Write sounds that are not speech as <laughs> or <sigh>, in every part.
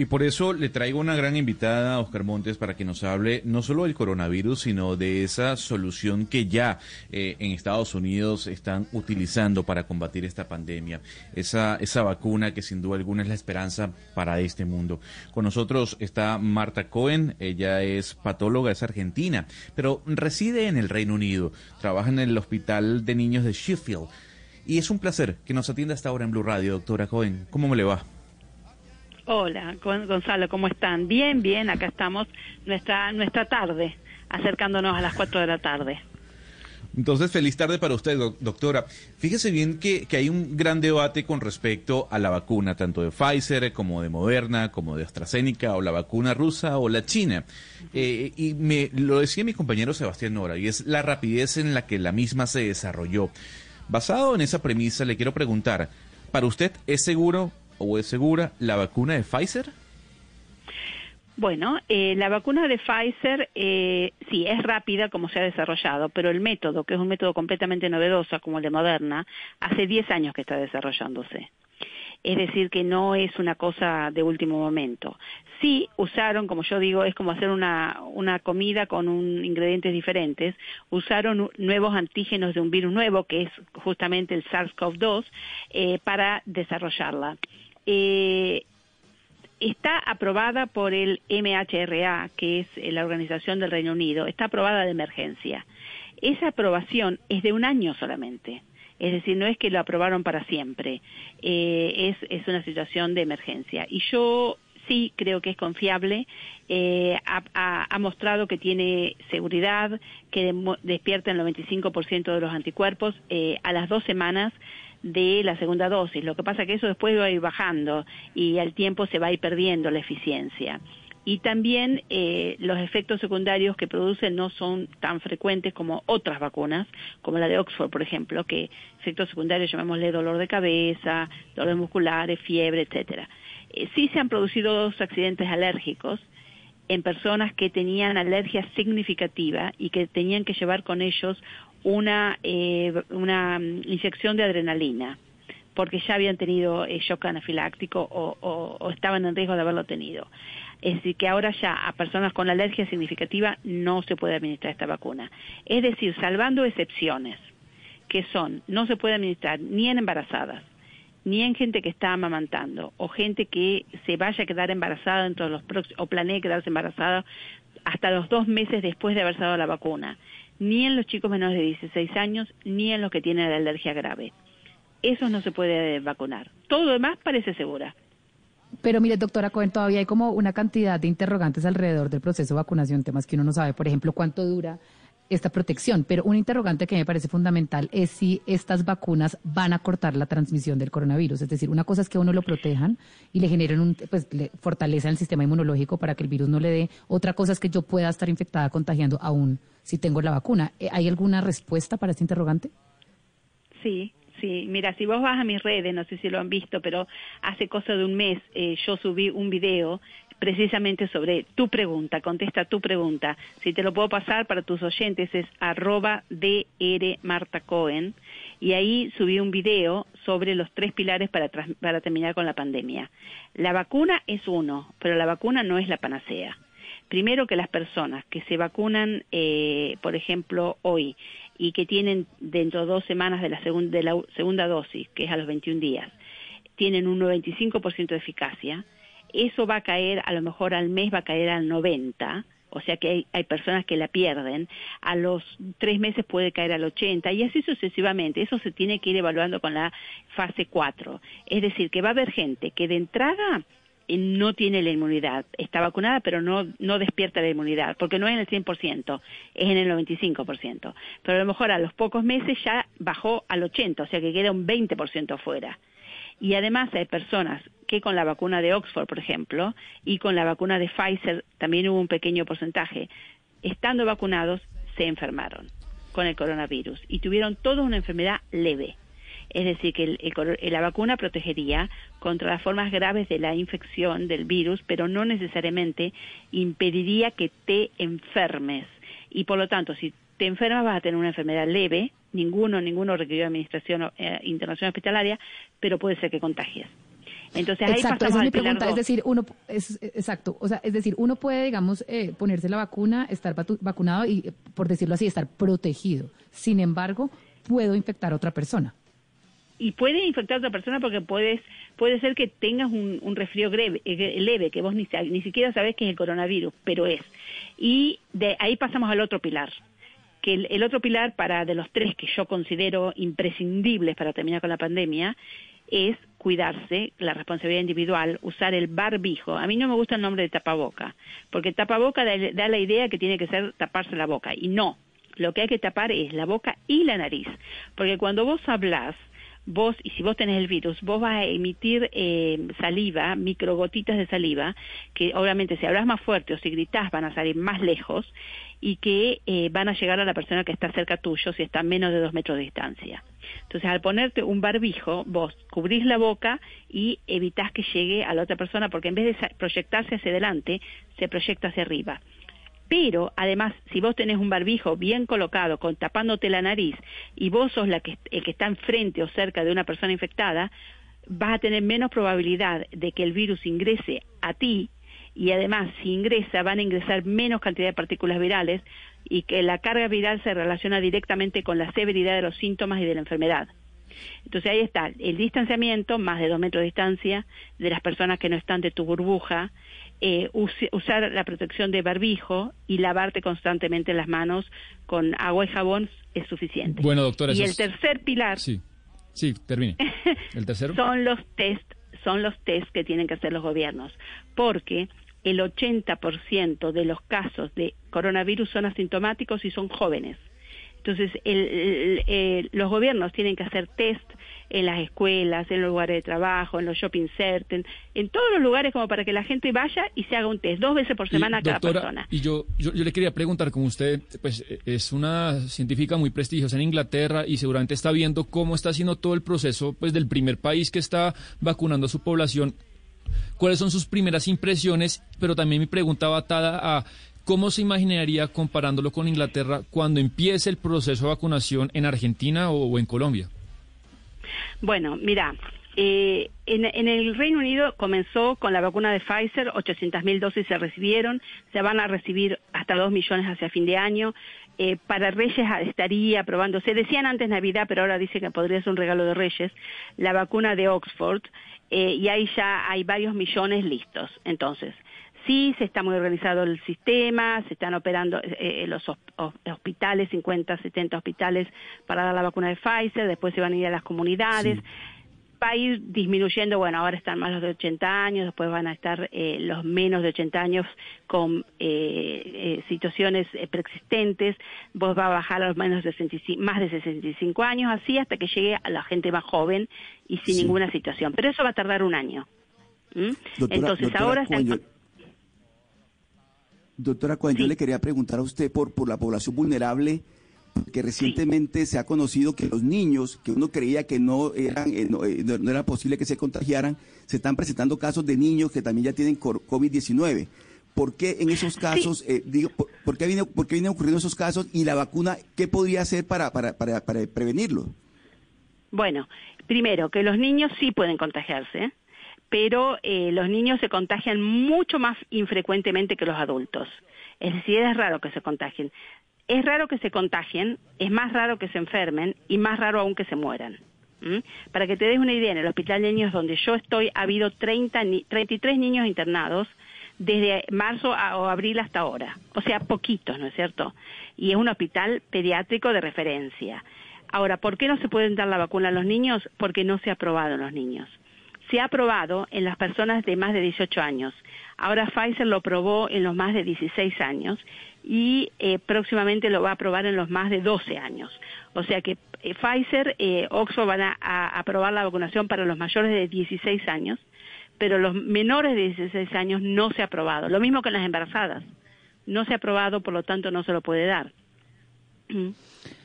Y por eso le traigo una gran invitada a Oscar Montes para que nos hable no solo del coronavirus, sino de esa solución que ya eh, en Estados Unidos están utilizando para combatir esta pandemia. Esa, esa vacuna que sin duda alguna es la esperanza para este mundo. Con nosotros está Marta Cohen, ella es patóloga, es argentina, pero reside en el Reino Unido, trabaja en el Hospital de Niños de Sheffield. Y es un placer que nos atienda hasta ahora en Blue Radio, doctora Cohen. ¿Cómo me le va? Hola, Gonzalo, ¿cómo están? Bien, bien, acá estamos, nuestra, nuestra tarde, acercándonos a las 4 de la tarde. Entonces, feliz tarde para usted, doctora. Fíjese bien que, que, hay un gran debate con respecto a la vacuna, tanto de Pfizer como de Moderna, como de AstraZeneca, o la vacuna rusa o la china. Eh, y me lo decía mi compañero Sebastián Nora, y es la rapidez en la que la misma se desarrolló. Basado en esa premisa, le quiero preguntar, ¿para usted es seguro o es segura la vacuna de Pfizer? Bueno, eh, la vacuna de Pfizer eh, sí es rápida como se ha desarrollado, pero el método, que es un método completamente novedoso como el de Moderna, hace 10 años que está desarrollándose. Es decir, que no es una cosa de último momento. Sí usaron, como yo digo, es como hacer una, una comida con un, ingredientes diferentes. Usaron nuevos antígenos de un virus nuevo, que es justamente el SARS-CoV-2, eh, para desarrollarla eh, está aprobada por el MHRA, que es eh, la organización del Reino Unido, está aprobada de emergencia. Esa aprobación es de un año solamente. Es decir, no es que lo aprobaron para siempre, eh, es, es una situación de emergencia. Y yo sí creo que es confiable, eh, ha, mostrado que tiene seguridad, que despierta el 95% de los anticuerpos a las dos semanas de la segunda dosis. Lo que pasa es que eso después va a ir bajando y al tiempo se va a ir perdiendo la eficiencia. Y también eh, los efectos secundarios que producen no son tan frecuentes como otras vacunas, como la de Oxford, por ejemplo, que efectos secundarios llamémosle dolor de cabeza, dolores musculares, fiebre, etcétera. Eh, sí se han producido dos accidentes alérgicos en personas que tenían alergia significativa y que tenían que llevar con ellos una, eh, una mm, inyección de adrenalina porque ya habían tenido eh, shock anafiláctico o, o, estaban en riesgo de haberlo tenido. Es decir, que ahora ya a personas con alergia significativa no se puede administrar esta vacuna. Es decir, salvando excepciones, que son, no se puede administrar ni en embarazadas, ni en gente que está amamantando, o gente que se vaya a quedar embarazada dentro de los o planee quedarse embarazada hasta los dos meses después de haber dado la vacuna ni en los chicos menores de 16 años, ni en los que tienen alergia grave. Eso no se puede vacunar. Todo lo demás parece segura. Pero mire, doctora Cohen, todavía hay como una cantidad de interrogantes alrededor del proceso de vacunación, temas que uno no sabe, por ejemplo, cuánto dura esta protección. Pero un interrogante que me parece fundamental es si estas vacunas van a cortar la transmisión del coronavirus. Es decir, una cosa es que uno lo protejan y le generen un, pues le fortalecen el sistema inmunológico para que el virus no le dé. Otra cosa es que yo pueda estar infectada contagiando aún si tengo la vacuna. Eh, ¿Hay alguna respuesta para este interrogante? Sí, Sí, mira, si vos vas a mis redes, no sé si lo han visto, pero hace cosa de un mes eh, yo subí un video precisamente sobre tu pregunta, contesta tu pregunta. Si te lo puedo pasar para tus oyentes es arroba DR Marta Cohen y ahí subí un video sobre los tres pilares para, para terminar con la pandemia. La vacuna es uno, pero la vacuna no es la panacea. Primero que las personas que se vacunan, eh, por ejemplo, hoy y que tienen dentro de dos semanas de la, de la segunda dosis, que es a los 21 días, tienen un 95% de eficacia, eso va a caer, a lo mejor al mes va a caer al 90%, o sea que hay, personas que la pierden, a los tres meses puede caer al 80 y así sucesivamente. Eso se tiene que ir evaluando con la fase 4. Es decir, que va a haber gente que de entrada eh, no tiene la inmunidad, está vacunada pero no, no despierta la inmunidad, porque no es en el 100%, es en el 95%. Pero a lo mejor a los pocos meses ya bajó al 80%, o sea que queda un 20% afuera. Y además hay personas que con la vacuna de Oxford, por ejemplo, y con la vacuna de Pfizer también hubo un pequeño porcentaje. Estando vacunados, se enfermaron con el coronavirus y tuvieron todos una enfermedad leve. Es decir, que la vacuna protegería contra las formas graves de la infección del virus, pero no necesariamente impediría que te enfermes. Y por lo tanto, si te enfermas vas a tener una enfermedad leve, ninguno, ninguno requirió administración eh, internacional hospitalaria, pero puede ser que contagies. Entonces ahí exacto, esa es mi pregunta, es decir, uno es exacto, o sea, es decir, uno puede, digamos, eh, ponerse la vacuna, estar vacunado y, por decirlo así, estar protegido. Sin embargo, puedo infectar a otra persona y puede infectar a otra persona porque puedes, puede ser que tengas un, un resfrío eh, leve, que vos ni, ni siquiera sabés que es el coronavirus, pero es. Y de ahí pasamos al otro pilar, que el, otro pilar para de los tres que yo considero imprescindibles para terminar con la pandemia es cuidarse, la responsabilidad individual, usar el barbijo. A mí no me gusta el nombre de tapaboca, porque tapaboca da, la idea que tiene que ser taparse la boca, y no. Lo que hay que tapar es la boca y la nariz, porque cuando vos hablas, vos, y si vos tenés el virus, vos vas a emitir eh, saliva, microgotitas de saliva, que obviamente si hablas más fuerte o si gritás van a salir más lejos y que eh, van a llegar a la persona que está cerca tuyo si está a menos de dos metros de distancia. Entonces, al ponerte un barbijo, vos cubrís la boca y evitás que llegue a la otra persona porque en vez de proyectarse hacia adelante, se proyecta hacia arriba. Pero además, si vos tenés un barbijo bien colocado, con, tapándote la nariz, y vos sos la que, el que está enfrente o cerca de una persona infectada, vas a tener menos probabilidad de que el virus ingrese a ti y además si ingresa van a ingresar menos cantidad de partículas virales y que la carga viral se relaciona directamente con la severidad de los síntomas y de la enfermedad. Entonces ahí está el distanciamiento, más de dos metros de distancia, de las personas que no están de tu burbuja, eh, usar la protección de barbijo y lavarte constantemente las manos con agua y jabón es suficiente. Bueno, doctora. Y el tercer pilar. Sí, sí, termine. <laughs> ¿El tercero? son los test, son los test que tienen que hacer los gobiernos, porque el 80% de los casos de coronavirus son asintomáticos y son jóvenes. Entonces, los gobiernos tienen que hacer test en las escuelas, en los lugares de trabajo, en los shopping centers, en todos los lugares como para que la gente vaya y se haga un test dos veces por semana a cada persona. Y yo, yo, le quería preguntar, como usted pues es una científica muy prestigiosa en Inglaterra y seguramente está viendo cómo está haciendo todo el proceso pues del primer país que está vacunando a su población. ¿Cuáles son sus primeras impresiones? Pero también mi pregunta va atada a ¿Cómo se imaginaría comparándolo con Inglaterra cuando empiece el proceso de vacunación en Argentina o en Colombia? Bueno, mira, eh, en, el Reino Unido comenzó con la vacuna de Pfizer, 800.000 dosis se recibieron, se van a recibir hasta 2 millones hacia fin de año. Eh, para Reyes estaría aprobando, se decían antes Navidad, pero ahora dice que podría ser un regalo de Reyes, la vacuna de Oxford, eh, y ahí ya hay varios millones listos. Entonces, Sí, se está muy organizado el sistema, se están operando eh, los hospitales, 50, 70 hospitales para dar la vacuna de Pfizer, después se van a ir a las comunidades. Va a ir disminuyendo, bueno, ahora están más los de 80 años, después van a estar eh, los menos de 80 años con eh, situaciones preexistentes, vos va a bajar a los menos de más de 65 años, así hasta que llegue a la gente más joven y sin ninguna situación. Pero eso va a tardar un año. Entonces ahora Doctora Cohen, yo le quería preguntar a usted por, por la población vulnerable, que recientemente se ha conocido que los niños, que uno creía que no, eran, eh, eh, no, era posible que se contagiaran, se están presentando casos de niños que también ya tienen COVID-19. ¿Por qué en esos casos, eh, digo, por, qué viene, por qué vienen ocurriendo esos casos y la vacuna, qué podría hacer para, para, para, para prevenirlo? Bueno, primero, que los niños sí pueden contagiarse pero eh, los niños se contagian mucho más infrecuentemente que los adultos. Es decir, es raro que se contagien. Es raro que se contagien, es más raro que se enfermen y más raro aún que se mueran. Para que te des una idea, en el Hospital de Niños donde yo estoy ha habido 30, 33 niños internados desde marzo o abril hasta ahora. O sea, poquitos, ¿no es cierto? Y es un hospital pediátrico de referencia. Ahora, ¿por qué no se pueden dar la vacuna a los niños? Porque no se ha aprobado en los niños se ha aprobado en las personas de más de 18 años. Ahora Pfizer lo aprobó en los más de 16 años y eh, próximamente lo va a aprobar en los más de 12 años. O sea que eh, Pfizer, eh, Oxford van a, aprobar la vacunación para los mayores de 16 años, pero los menores de 16 años no se ha aprobado. Lo mismo que en las embarazadas. No se ha aprobado, por lo tanto no se lo puede dar. <clears throat>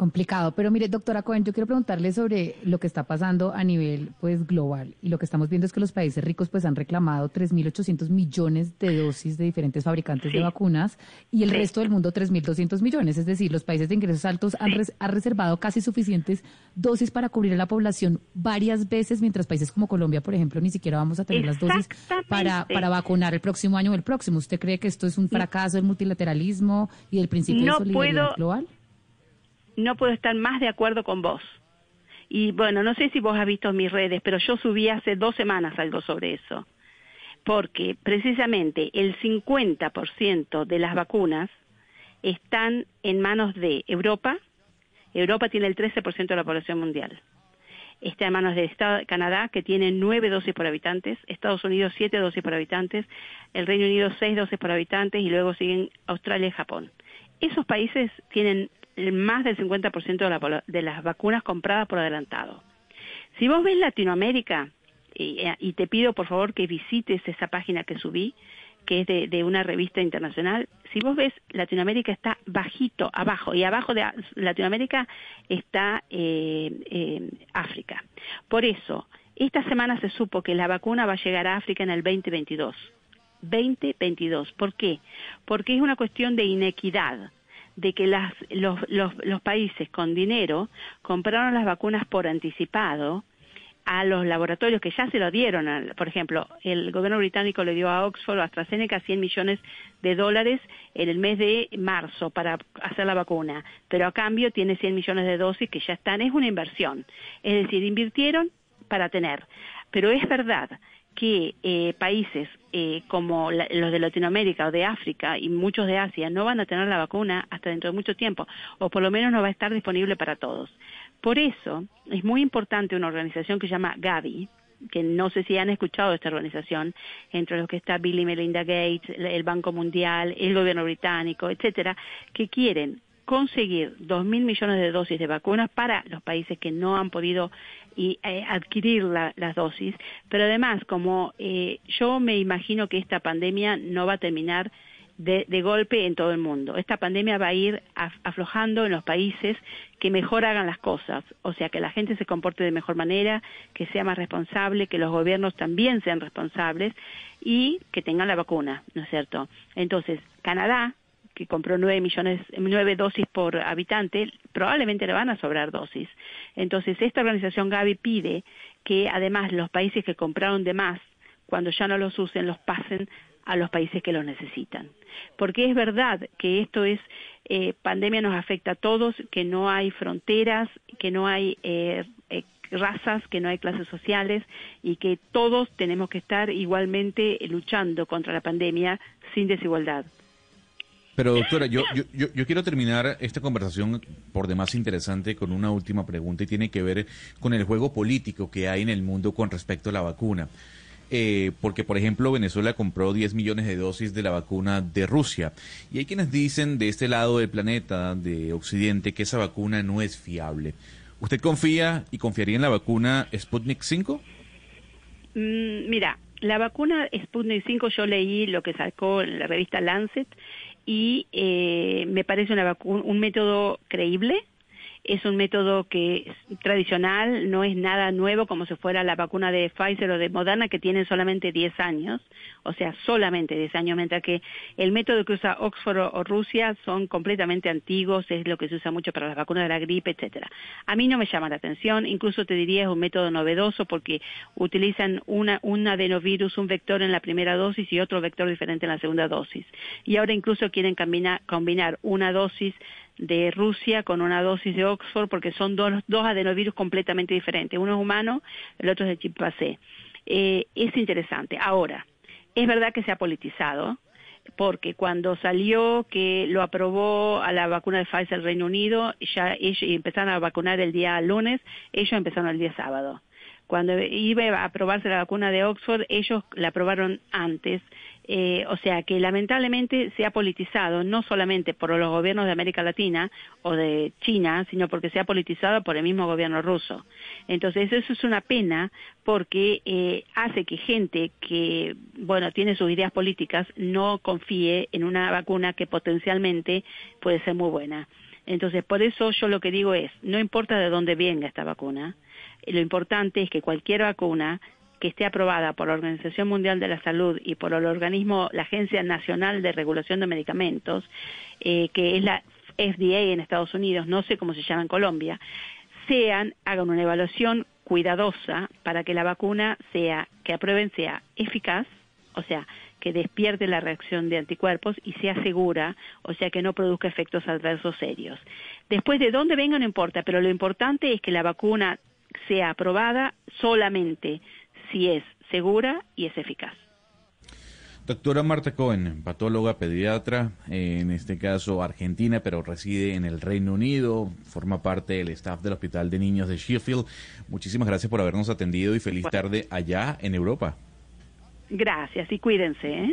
Complicado, pero mire, doctora Cohen, yo quiero preguntarle sobre lo que está pasando a nivel pues global. Y lo que estamos viendo es que los países ricos pues han reclamado 3.800 millones de dosis de diferentes fabricantes de vacunas y el resto del mundo 3.200 millones, es decir, los países de ingresos altos han, reservado casi suficientes dosis para cubrir a la población varias veces, mientras países como Colombia, por ejemplo, ni siquiera vamos a tener las dosis para, para vacunar el próximo año o el próximo. ¿Usted cree que esto es un fracaso del multilateralismo y del principio de solidaridad global? No puedo estar más de acuerdo con vos. Y bueno, no sé si vos has visto mis redes, pero yo subí hace dos semanas algo sobre eso. Porque precisamente el 50% de las vacunas están en manos de Europa. Europa tiene el 13% de la población mundial. Está en manos de Canadá, que tiene nueve dosis por habitantes, Estados Unidos siete dosis por habitantes, el Reino Unido seis dosis por habitantes y luego siguen Australia y Japón. Esos países tienen más del 50% de, la, de las vacunas compradas por adelantado. Si vos ves Latinoamérica, y, te pido por favor que visites esa página que subí, que es de, una revista internacional, si vos ves, Latinoamérica está bajito, abajo, y abajo de Latinoamérica está eh, eh, África. Por eso, esta semana se supo que la vacuna va a llegar a África en el 2022. 2022. ¿Por qué? Porque es una cuestión de inequidad de que las, los, los, los países con dinero compraron las vacunas por anticipado a los laboratorios que ya se lo dieron, por ejemplo, el gobierno británico le dio a Oxford o AstraZeneca 100 millones de dólares en el mes de marzo para hacer la vacuna, pero a cambio tiene 100 millones de dosis que ya están, es una inversión, es decir, invirtieron para tener. Pero es verdad que eh, países eh, como los de Latinoamérica o de África y muchos de Asia no van a tener la vacuna hasta dentro de mucho tiempo, o por lo menos no va a estar disponible para todos. Por eso es muy importante una organización que se llama Gavi, que no sé si han escuchado esta organización, entre los que está Bill y Melinda Gates, el Banco Mundial, el gobierno británico, etcétera, que quieren conseguir dos mil millones de dosis de vacunas para los países que no han podido y, eh, adquirir las dosis, pero además, como eh, yo me imagino que esta pandemia no va a terminar de, golpe en todo el mundo. Esta pandemia va a ir aflojando en los países que mejor hagan las cosas, o sea, que la gente se comporte de mejor manera, que sea más responsable, que los gobiernos también sean responsables y que tengan la vacuna, ¿no es cierto? Entonces, Canadá que compró nueve millones, nueve dosis por habitante, probablemente le van a sobrar dosis. Entonces, esta organización Gavi pide que además los países que compraron de más, cuando ya no los usen, los pasen a los países que los necesitan. Porque es verdad que esto es, eh, pandemia nos afecta a todos, que no hay fronteras, que no hay eh, eh, razas, que no hay clases sociales y que todos tenemos que estar igualmente luchando contra la pandemia sin desigualdad. Pero doctora, yo, yo, quiero terminar esta conversación por demás interesante con una última pregunta y tiene que ver con el juego político que hay en el mundo con respecto a la vacuna. Eh, porque, por ejemplo, Venezuela compró 10 millones de dosis de la vacuna de Rusia. Y hay quienes dicen de este lado del planeta, de Occidente, que esa vacuna no es fiable. ¿Usted confía y confiaría en la vacuna Sputnik 5? Mm, mira, la vacuna Sputnik 5 yo leí lo que sacó en la revista Lancet y eh, me parece una un método creíble, es un método que es tradicional, no es nada nuevo como si fuera la vacuna de Pfizer o de Moderna que tienen solamente 10 años, o sea, solamente 10 años, mientras que el método que usa Oxford o, Rusia son completamente antiguos, es lo que se usa mucho para las vacunas de la gripe, etcétera. A mí no me llama la atención, incluso te diría es un método novedoso porque utilizan una, un adenovirus, un vector en la primera dosis y otro vector diferente en la segunda dosis. Y ahora incluso quieren combinar una dosis de Rusia con una dosis de Oxford porque son dos, dos adenovirus completamente diferentes. Uno es humano, el otro es de chimpancé. Eh, es interesante. Ahora, es verdad que se ha politizado porque cuando salió que lo aprobó a la vacuna de Pfizer el Reino Unido, ya ellos empezaron a vacunar el día lunes, ellos empezaron el día sábado Cuando iba a aprobarse la vacuna de Oxford, ellos la aprobaron antes. Eh, o sea que lamentablemente se ha politizado, no solamente por los gobiernos de América Latina o de China, sino porque se ha politizado por el mismo gobierno ruso. Entonces eso es una pena porque eh, hace que gente que, bueno, tiene sus ideas políticas no confíe en una vacuna que potencialmente puede ser muy buena. Entonces, por eso yo lo que digo es, no importa de dónde venga esta vacuna, lo importante es que cualquier vacuna que esté aprobada por la Organización Mundial de la Salud y por el organismo, la Agencia Nacional de Regulación de Medicamentos, eh, que es la FDA en Estados Unidos, no sé cómo se llama en Colombia, sean, hagan una evaluación cuidadosa para que la vacuna sea, que aprueben sea eficaz, o sea, que despierte la reacción de anticuerpos y sea segura, o sea, que no produzca efectos adversos serios. Después de dónde venga no importa, pero lo importante es que la vacuna sea aprobada solamente si es segura y es eficaz. Doctora Marta Cohen, patóloga pediatra, en este caso argentina, pero reside en el Reino Unido, forma parte del staff del Hospital de Niños de Sheffield. Muchísimas gracias por habernos atendido y feliz tarde allá en Europa. Gracias y cuídense. ¿eh?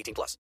18 plus.